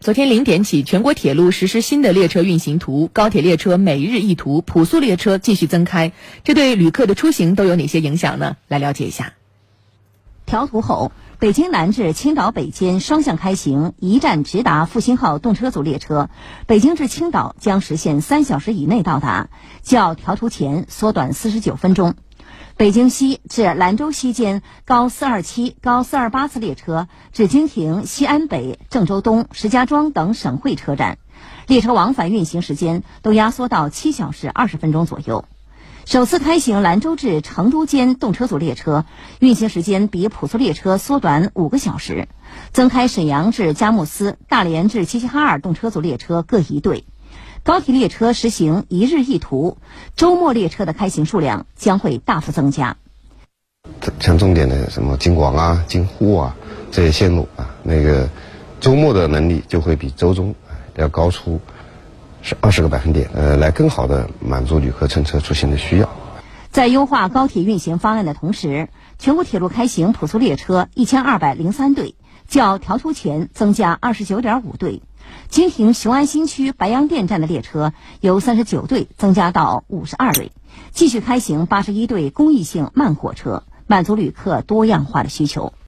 昨天零点起，全国铁路实施新的列车运行图，高铁列车每日一图，普速列车继续增开，这对旅客的出行都有哪些影响呢？来了解一下。调图后，北京南至青岛北间双向开行，一站直达复兴号动车组列车，北京至青岛将实现三小时以内到达，较调图前缩短四十九分钟。北京西至兰州西间高四二七、高四二八次列车只经停西安北、郑州东、石家庄等省会车站，列车往返运行时间都压缩到七小时二十分钟左右。首次开行兰州至成都间动车组列车，运行时间比普速列车缩短五个小时。增开沈阳至佳木斯、大连至齐齐哈尔动车组列车各一对。高铁列车实行一日一图，周末列车的开行数量将会大幅增加。像重点的什么京广啊、京沪啊这些线路啊，那个周末的能力就会比周中要高出是二十个百分点，呃，来更好的满足旅客乘车出行的需要。在优化高铁运行方案的同时，全国铁路开行普速列车一千二百零三对，较调图前增加二十九点五对。经停雄安新区白洋淀站的列车由三十九对增加到五十二对，继续开行八十一对公益性慢火车，满足旅客多样化的需求。